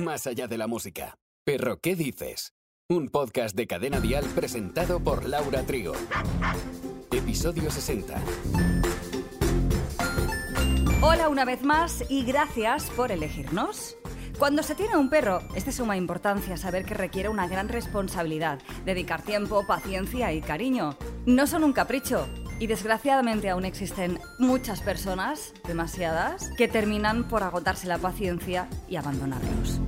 más allá de la música. Perro, ¿qué dices? Un podcast de Cadena Dial presentado por Laura Trigo. Episodio 60. Hola una vez más y gracias por elegirnos. Cuando se tiene un perro, es de suma importancia saber que requiere una gran responsabilidad, dedicar tiempo, paciencia y cariño. No son un capricho. Y desgraciadamente aún existen muchas personas, demasiadas, que terminan por agotarse la paciencia y abandonarlos.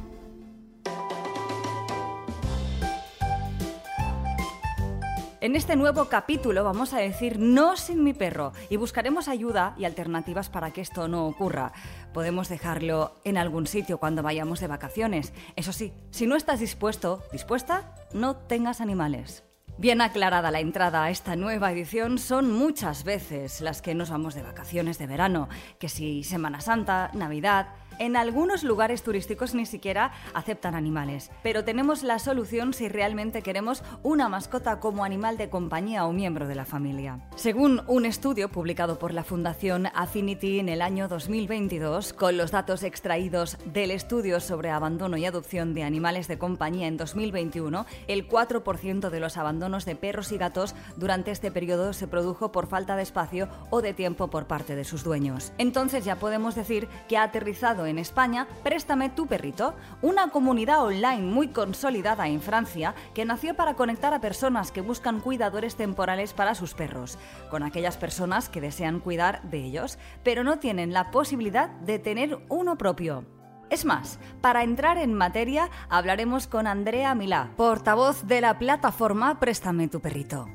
En este nuevo capítulo vamos a decir no sin mi perro y buscaremos ayuda y alternativas para que esto no ocurra. Podemos dejarlo en algún sitio cuando vayamos de vacaciones. Eso sí, si no estás dispuesto, dispuesta, no tengas animales. Bien aclarada la entrada a esta nueva edición, son muchas veces las que nos vamos de vacaciones de verano, que si Semana Santa, Navidad, en algunos lugares turísticos ni siquiera aceptan animales, pero tenemos la solución si realmente queremos una mascota como animal de compañía o miembro de la familia. Según un estudio publicado por la Fundación Affinity en el año 2022, con los datos extraídos del estudio sobre abandono y adopción de animales de compañía en 2021, el 4% de los abandonos de perros y gatos durante este periodo se produjo por falta de espacio o de tiempo por parte de sus dueños. Entonces ya podemos decir que ha aterrizado en España Préstame tu perrito, una comunidad online muy consolidada en Francia que nació para conectar a personas que buscan cuidadores temporales para sus perros, con aquellas personas que desean cuidar de ellos, pero no tienen la posibilidad de tener uno propio. Es más, para entrar en materia hablaremos con Andrea Milá, portavoz de la plataforma Préstame tu perrito.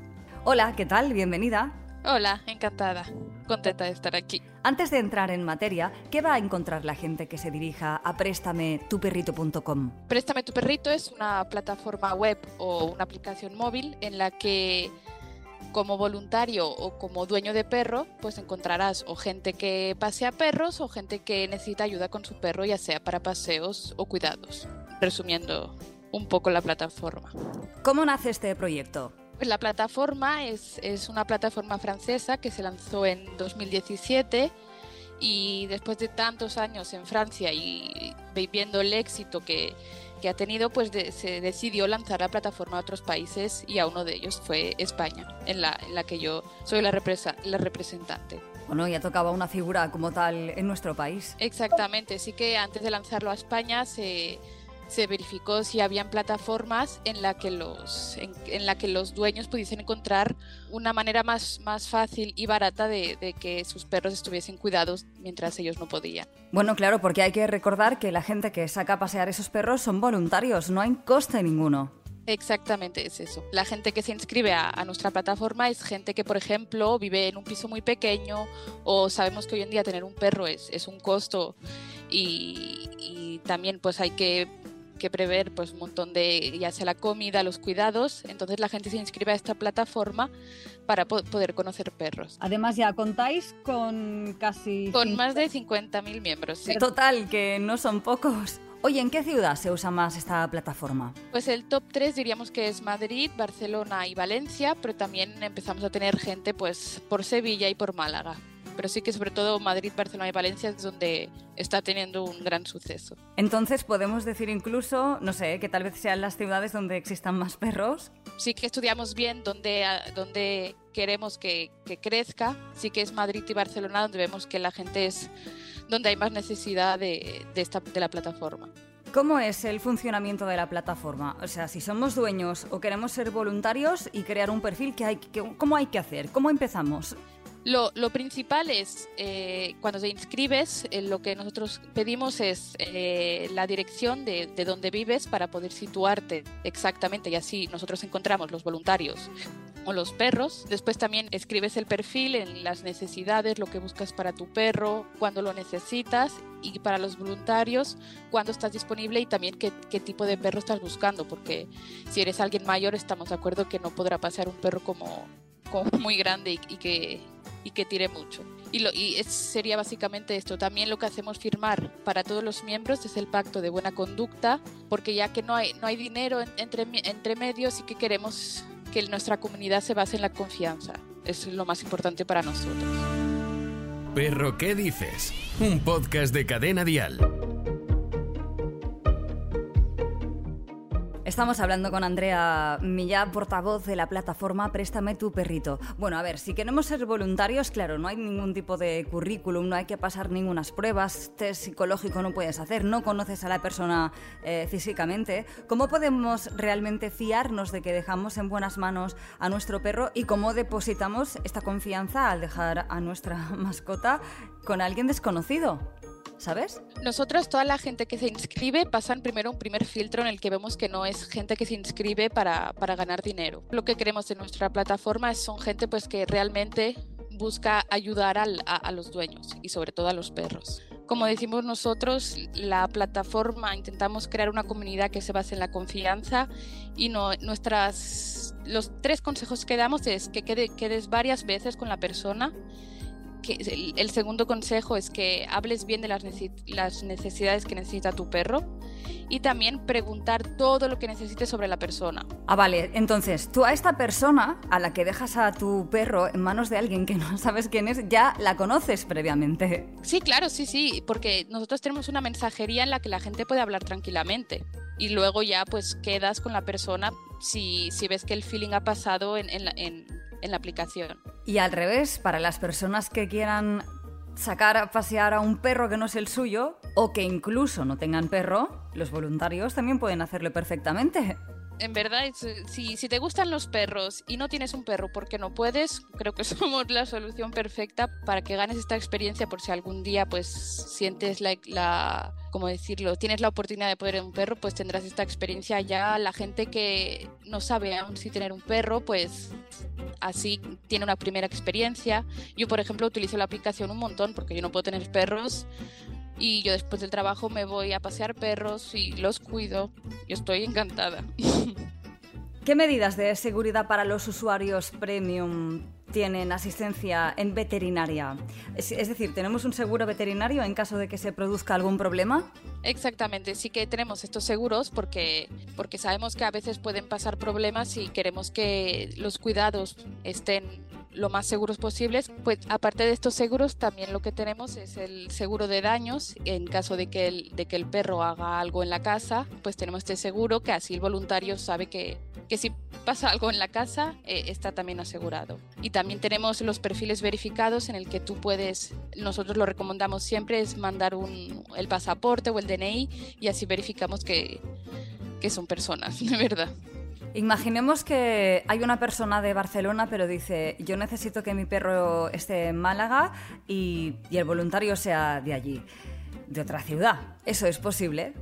Hola, ¿qué tal? Bienvenida. Hola, encantada. Contenta de estar aquí. Antes de entrar en materia, ¿qué va a encontrar la gente que se dirija a préstametuperrito.com? Préstame tu perrito es una plataforma web o una aplicación móvil en la que como voluntario o como dueño de perro, pues encontrarás o gente que pasea perros o gente que necesita ayuda con su perro, ya sea para paseos o cuidados. Resumiendo un poco la plataforma. ¿Cómo nace este proyecto? Pues la plataforma es, es, una plataforma francesa que se lanzó en 2017 y después de tantos años en Francia y viendo el éxito que, que ha tenido, pues de, se decidió lanzar la plataforma a otros países y a uno de ellos fue España, en la, en la que yo soy la, represa, la representante. Bueno, ya tocaba una figura como tal en nuestro país. Exactamente, sí que antes de lanzarlo a España se se verificó si habían plataformas en la que los, en, la que los dueños pudiesen encontrar una manera más, más fácil y barata de, de, que sus perros estuviesen cuidados mientras ellos no podían. Bueno, claro, porque hay que recordar que la gente que saca a pasear esos perros son voluntarios, no hay coste ninguno. Exactamente, es eso. La gente que se inscribe a, a, nuestra plataforma es gente que, por ejemplo, vive en un piso muy pequeño o sabemos que hoy en día tener un perro es, es un costo y, y también pues hay que que prever pues un montón de ya sea la comida, los cuidados, entonces la gente se inscribe a esta plataforma para po poder conocer perros. Además ya contáis con casi con más de 50.000 miembros. Sí. Total, que no son pocos. Oye, ¿en qué ciudad se usa más esta plataforma? Pues el top 3 diríamos que es Madrid, Barcelona y Valencia, pero también empezamos a tener gente pues por Sevilla y por Málaga pero sí que sobre todo Madrid, Barcelona y Valencia es donde está teniendo un gran suceso. Entonces podemos decir incluso, no sé, que tal vez sean las ciudades donde existan más perros. Sí que estudiamos bien dónde, dónde queremos que, que crezca, sí que es Madrid y Barcelona donde vemos que la gente es donde hay más necesidad de, de, esta, de la plataforma. ¿Cómo es el funcionamiento de la plataforma? O sea, si somos dueños o queremos ser voluntarios y crear un perfil, ¿qué hay, qué, ¿cómo hay que hacer? ¿Cómo empezamos? Lo, lo, principal es, eh, cuando te inscribes, eh, lo que nosotros pedimos es eh, la dirección de, de donde vives para poder situarte exactamente y así nosotros encontramos los voluntarios o los perros. Después también escribes el perfil en las necesidades, lo que buscas para tu perro, cuando lo necesitas y para los voluntarios, cuándo estás disponible y también qué, qué, tipo de perro estás buscando, porque si eres alguien mayor estamos de acuerdo que no podrá pasear un perro como, como muy grande y, y que y que tire mucho. Y, lo, y es, sería básicamente esto. También lo que hacemos firmar para todos los miembros es el pacto de buena conducta, porque ya que no hay, no hay dinero entre, entre medios y que queremos que nuestra comunidad se base en la confianza. Es lo más importante para nosotros. Perro, ¿qué dices? Un podcast de cadena dial. Estamos hablando con Andrea Millá, portavoz de la plataforma Préstame tu perrito. Bueno, a ver, si queremos ser voluntarios, claro, no hay ningún tipo de currículum, no hay que pasar ninguna pruebas, test psicológico no puedes hacer, no conoces a la persona eh, físicamente. ¿Cómo podemos realmente fiarnos de que dejamos en buenas manos a nuestro perro y cómo depositamos esta confianza al dejar a nuestra mascota con alguien desconocido? ¿Sabes? Nosotros, toda la gente que se inscribe, pasan primero un primer filtro en el que vemos que no es gente que se inscribe para, para ganar dinero. Lo que queremos en nuestra plataforma son gente pues que realmente busca ayudar al, a, los dueños y sobre todo a los perros. Como decimos nosotros, la plataforma intentamos crear una comunidad que se base en la confianza y no, nuestras, los tres consejos que damos es que quedes varias veces con la persona el, segundo consejo es que hables bien de las, las necesidades que necesita tu perro y también preguntar todo lo que necesites sobre la persona. Ah, vale. Entonces, tú a esta persona a la que dejas a tu perro en manos de alguien que no sabes quién es, ya la conoces previamente. Sí, claro, sí, sí, porque nosotros tenemos una mensajería en la que la gente puede hablar tranquilamente y luego ya pues quedas con la persona si, si ves que el feeling ha pasado en, en, en la aplicación. Y al revés, para las personas que quieran sacar a pasear a un perro que no es el suyo o que incluso no tengan perro, los voluntarios también pueden hacerlo perfectamente. En verdad, si, si te gustan los perros y no tienes un perro porque no puedes, creo que somos la solución perfecta para que ganes esta experiencia por si algún día pues sientes la, la como decirlo, tienes la oportunidad de poder un perro, pues tendrás esta experiencia ya. La gente que no sabe aún si tener un perro, pues así tiene una primera experiencia. Yo, por ejemplo, utilizo la aplicación un montón porque yo no puedo tener perros y yo después del trabajo me voy a pasear perros y los cuido. Yo estoy encantada. ¿Qué medidas de seguridad para los usuarios premium tienen asistencia en veterinaria? Es, decir, ¿tenemos un seguro veterinario en caso de que se produzca algún problema? Exactamente, sí que tenemos estos seguros porque, porque sabemos que a veces pueden pasar problemas y queremos que los cuidados estén lo más seguros posibles. Pues aparte de estos seguros, también lo que tenemos es el seguro de daños. En caso de que el, de que el perro haga algo en la casa, pues tenemos este seguro que así el voluntario sabe que, que si pasa algo en la casa, eh, está también asegurado. Y también tenemos los perfiles verificados en el que tú puedes, nosotros lo recomendamos siempre, es mandar un, el pasaporte o el DNI y así verificamos que, que son personas, de verdad. Imaginemos que hay una persona de Barcelona, pero dice, yo necesito que mi perro esté en Málaga y, el voluntario sea de allí, de otra ciudad. ¿Eso es posible?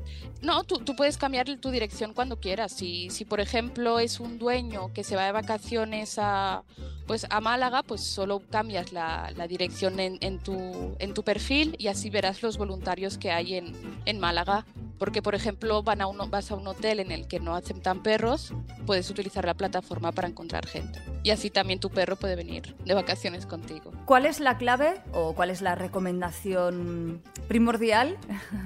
No, tú, puedes cambiar tu dirección cuando quieras. Si, si, por ejemplo, es un dueño que se va de vacaciones a, pues, a Málaga, pues solo cambias la, dirección en, tu, en tu perfil y así verás los voluntarios que hay en, en Málaga porque, por ejemplo, van a uno, vas a un hotel en el que no aceptan perros, puedes utilizar la plataforma para encontrar gente. Y así también tu perro puede venir de vacaciones contigo. ¿Cuál es la clave o cuál es la recomendación primordial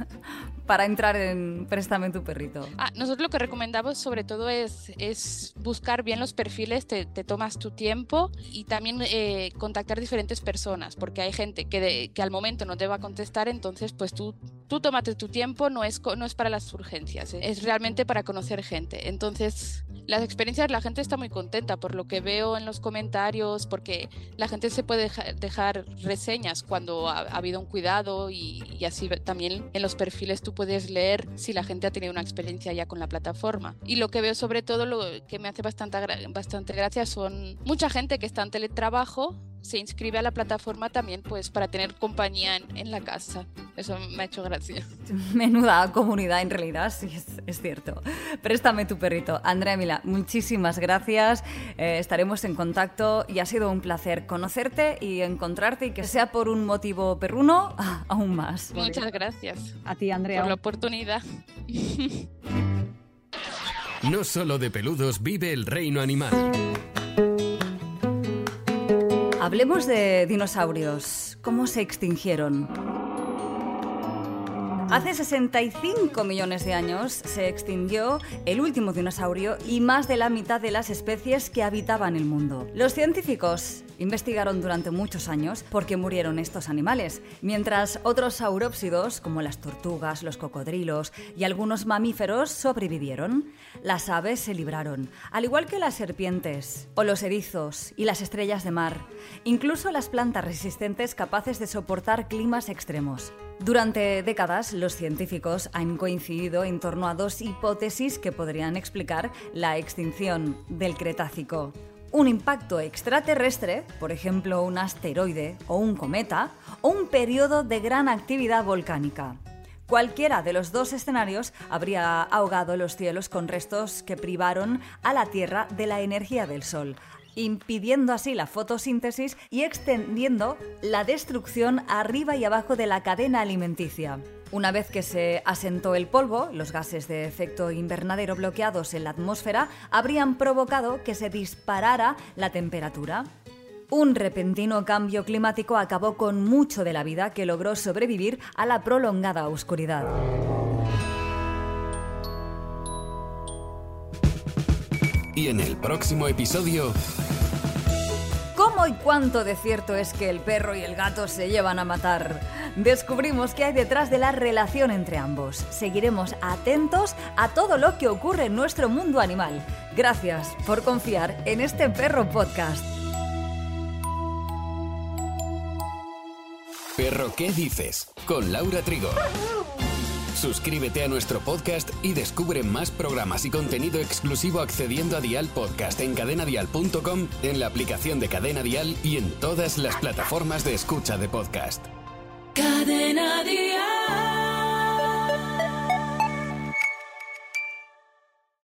para entrar en Préstame tu perrito? Ah, nosotros lo que recomendamos sobre todo es, es buscar bien los perfiles, te, tomas tu tiempo y también eh, contactar diferentes personas, porque hay gente que, que al momento no te va a contestar, entonces pues tú, tú tómate tu tiempo, no es, no es para las urgencias, ¿eh? es realmente para conocer gente. Entonces, las experiencias, la gente está muy contenta por lo que veo en los comentarios, porque la gente se puede dejar, reseñas cuando ha, habido un cuidado y, así también en los perfiles tú puedes leer si la gente ha tenido una experiencia ya con la plataforma. Y lo que veo sobre todo, lo que me hace bastante, bastante gracia son mucha gente que está en teletrabajo se inscribe a la plataforma también pues para tener compañía en, la casa. Eso me ha hecho gracia. Menuda comunidad en realidad, sí, es, cierto. Préstame tu perrito. Andrea Mila, muchísimas gracias. Eh, estaremos en contacto y ha sido un placer conocerte y encontrarte y que sea por un motivo perruno, aún más. Muchas gracias. A ti, Andrea. Por la oportunidad. No solo de peludos vive el reino animal. Hablemos de dinosaurios. ¿Cómo se extinguieron? Hace 65 millones de años se extinguió el último dinosaurio y más de la mitad de las especies que habitaban el mundo. Los científicos investigaron durante muchos años por qué murieron estos animales, mientras otros saurópsidos, como las tortugas, los cocodrilos y algunos mamíferos, sobrevivieron. Las aves se libraron, al igual que las serpientes, o los erizos y las estrellas de mar, incluso las plantas resistentes capaces de soportar climas extremos. Durante décadas, los científicos han coincidido en torno a dos hipótesis que podrían explicar la extinción del Cretácico. Un impacto extraterrestre, por ejemplo un asteroide o un cometa, o un periodo de gran actividad volcánica. Cualquiera de los dos escenarios habría ahogado los cielos con restos que privaron a la Tierra de la energía del Sol, impidiendo así la fotosíntesis y extendiendo la destrucción arriba y abajo de la cadena alimenticia. Una vez que se asentó el polvo, los gases de efecto invernadero bloqueados en la atmósfera habrían provocado que se disparara la temperatura. Un repentino cambio climático acabó con mucho de la vida que logró sobrevivir a la prolongada oscuridad. Y en el próximo episodio... ¿Cómo y cuánto de cierto es que el perro y el gato se llevan a matar? Descubrimos qué hay detrás de la relación entre ambos. Seguiremos atentos a todo lo que ocurre en nuestro mundo animal. Gracias por confiar en este perro podcast. Perro, ¿qué dices? Con Laura Trigo. Suscríbete a nuestro podcast y descubre más programas y contenido exclusivo accediendo a Dial Podcast en cadenadial.com, en la aplicación de Cadena Dial y en todas las plataformas de escucha de podcast. Cadena Dial.